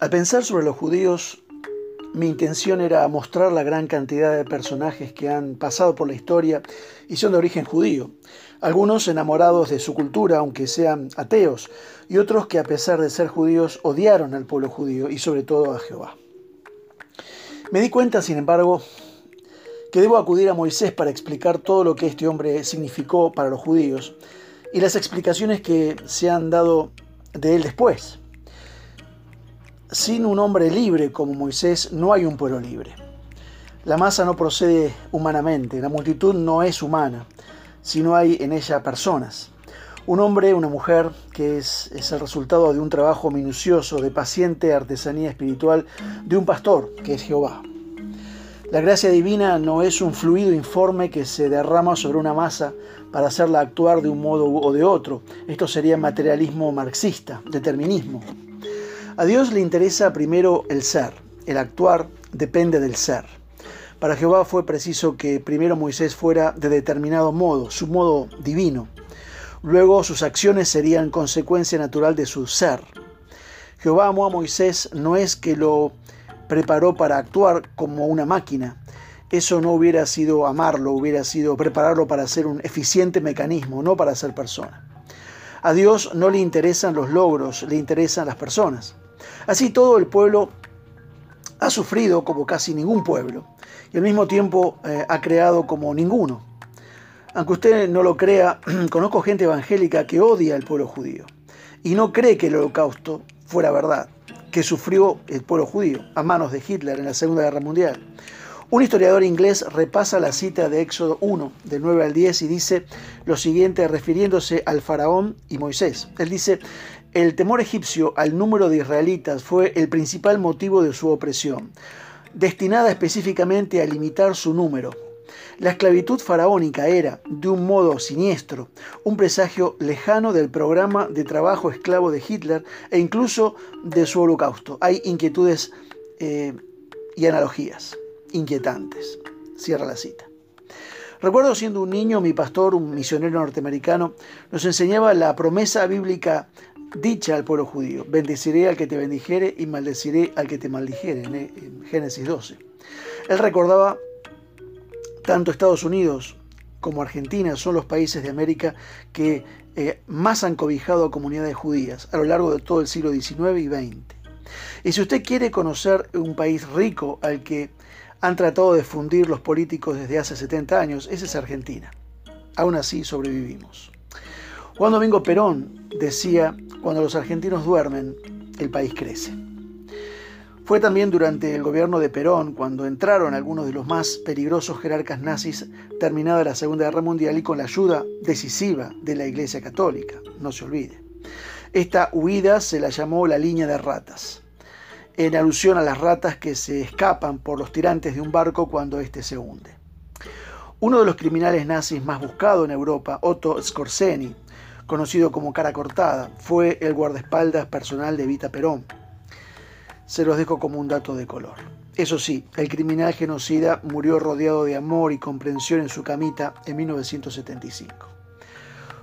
Al pensar sobre los judíos, mi intención era mostrar la gran cantidad de personajes que han pasado por la historia y son de origen judío. Algunos enamorados de su cultura, aunque sean ateos, y otros que a pesar de ser judíos odiaron al pueblo judío y sobre todo a Jehová. Me di cuenta, sin embargo, que debo acudir a Moisés para explicar todo lo que este hombre significó para los judíos y las explicaciones que se han dado de él después. Sin un hombre libre como Moisés no hay un pueblo libre. La masa no procede humanamente, la multitud no es humana, sino hay en ella personas. Un hombre, una mujer, que es, es, el resultado de un trabajo minucioso, de paciente artesanía espiritual de un pastor, que es Jehová. La gracia divina no es un fluido informe que se derrama sobre una masa para hacerla actuar de un modo o de otro. Esto sería materialismo marxista, determinismo. A Dios le interesa primero el ser, el actuar depende del ser. Para Jehová fue preciso que primero Moisés fuera de determinado modo, su modo divino. Luego sus acciones serían consecuencia natural de su ser. Jehová amó a Moisés no es que lo preparó para actuar como una máquina. Eso no hubiera sido amarlo, hubiera sido prepararlo para ser un eficiente mecanismo, no para ser persona. A Dios no le interesan los logros, le interesan las personas. Así todo el pueblo ha sufrido como casi ningún pueblo y al mismo tiempo eh, ha creado como ninguno. Aunque usted no lo crea, conozco gente evangélica que odia al pueblo judío y no cree que el holocausto fuera verdad, que sufrió el pueblo judío a manos de Hitler en la Segunda Guerra Mundial. Un historiador inglés repasa la cita de Éxodo 1, del 9 al 10, y dice lo siguiente refiriéndose al faraón y Moisés. Él dice, el temor egipcio al número de israelitas fue el principal motivo de su opresión, destinada específicamente a limitar su número. La esclavitud faraónica era, de un modo siniestro, un presagio lejano del programa de trabajo esclavo de Hitler e incluso de su holocausto. Hay inquietudes eh, y analogías inquietantes. Cierra la cita. Recuerdo siendo un niño, mi pastor, un misionero norteamericano, nos enseñaba la promesa bíblica dicha al pueblo judío. Bendeciré al que te bendijere y maldeciré al que te maldijere, en Génesis 12. Él recordaba tanto Estados Unidos como Argentina son los países de América que eh, más han cobijado a comunidades judías a lo largo de todo el siglo XIX y XX. Y si usted quiere conocer un país rico al que han tratado de fundir los políticos desde hace 70 años, esa es Argentina. Aún así sobrevivimos. Juan Domingo Perón decía, cuando los argentinos duermen, el país crece. Fue también durante el gobierno de Perón cuando entraron algunos de los más peligrosos jerarcas nazis terminada la Segunda Guerra Mundial y con la ayuda decisiva de la Iglesia Católica, no se olvide. Esta huida se la llamó la línea de ratas en alusión a las ratas que se escapan por los tirantes de un barco cuando éste se hunde. Uno de los criminales nazis más buscado en Europa, Otto Skorzeny, conocido como cara cortada, fue el guardaespaldas personal de Vita Perón. Se los dejo como un dato de color. Eso sí, el criminal genocida murió rodeado de amor y comprensión en su camita en 1975.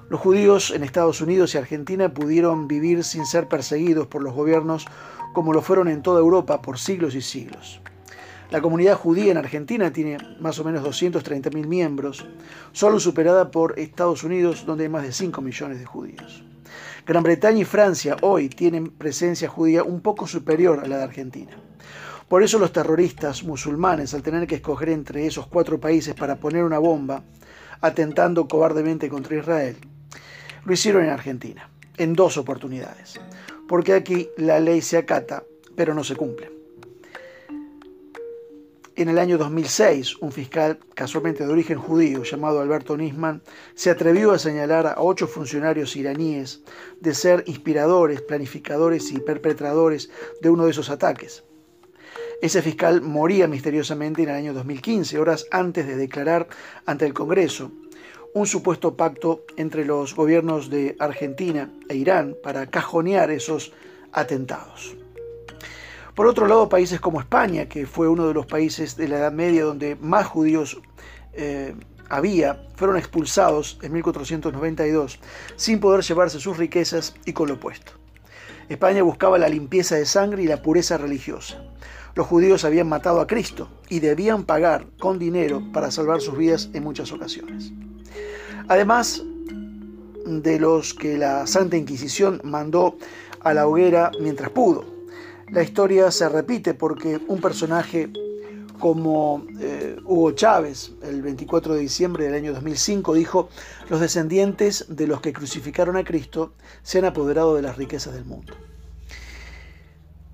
Los judíos en Estados Unidos y Argentina pudieron vivir sin ser perseguidos por los gobiernos como lo fueron en toda Europa por siglos y siglos. La comunidad judía en Argentina tiene más o menos 230.000 miembros, solo superada por Estados Unidos, donde hay más de 5 millones de judíos. Gran Bretaña y Francia hoy tienen presencia judía un poco superior a la de Argentina. Por eso los terroristas musulmanes, al tener que escoger entre esos cuatro países para poner una bomba, atentando cobardemente contra Israel, lo hicieron en Argentina, en dos oportunidades porque aquí la ley se acata, pero no se cumple. En el año 2006, un fiscal casualmente de origen judío llamado Alberto Nisman se atrevió a señalar a ocho funcionarios iraníes de ser inspiradores, planificadores y perpetradores de uno de esos ataques. Ese fiscal moría misteriosamente en el año 2015, horas antes de declarar ante el Congreso un supuesto pacto entre los gobiernos de Argentina e Irán para cajonear esos atentados. Por otro lado, países como España, que fue uno de los países de la Edad Media donde más judíos eh, había, fueron expulsados en 1492 sin poder llevarse sus riquezas y con lo opuesto. España buscaba la limpieza de sangre y la pureza religiosa. Los judíos habían matado a Cristo y debían pagar con dinero para salvar sus vidas en muchas ocasiones. Además de los que la Santa Inquisición mandó a la hoguera mientras pudo. La historia se repite porque un personaje como eh, Hugo Chávez, el 24 de diciembre del año 2005, dijo, los descendientes de los que crucificaron a Cristo se han apoderado de las riquezas del mundo.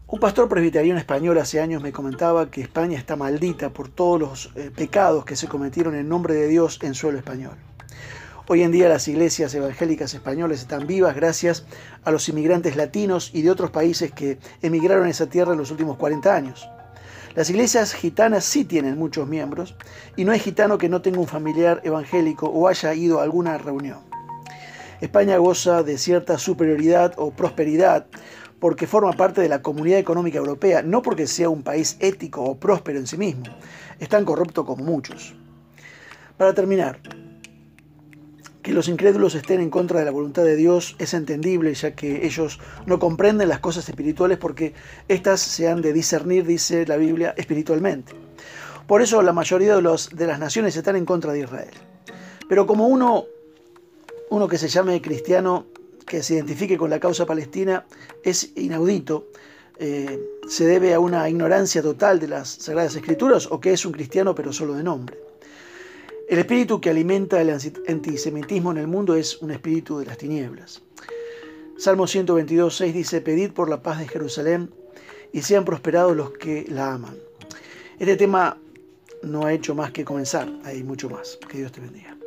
Un pastor presbiteriano español hace años me comentaba que España está maldita por todos los eh, pecados que se cometieron en nombre de Dios en suelo español. Hoy en día las iglesias evangélicas españolas están vivas gracias a los inmigrantes latinos y de otros países que emigraron a esa tierra en los últimos 40 años. Las iglesias gitanas sí tienen muchos miembros y no hay gitano que no tenga un familiar evangélico o haya ido a alguna reunión. España goza de cierta superioridad o prosperidad porque forma parte de la comunidad económica europea, no porque sea un país ético o próspero en sí mismo. Es tan corrupto como muchos. Para terminar, que los incrédulos estén en contra de la voluntad de Dios es entendible, ya que ellos no comprenden las cosas espirituales porque éstas se han de discernir, dice la Biblia, espiritualmente. Por eso la mayoría de, los, de las naciones están en contra de Israel. Pero como uno, uno que se llame cristiano, que se identifique con la causa palestina, es inaudito, eh, se debe a una ignorancia total de las Sagradas Escrituras o que es un cristiano pero solo de nombre. El espíritu que alimenta el antisemitismo en el mundo es un espíritu de las tinieblas. Salmo 122, 6 dice, Pedid por la paz de Jerusalén y sean prosperados los que la aman. Este tema no ha hecho más que comenzar, hay mucho más. Que Dios te bendiga.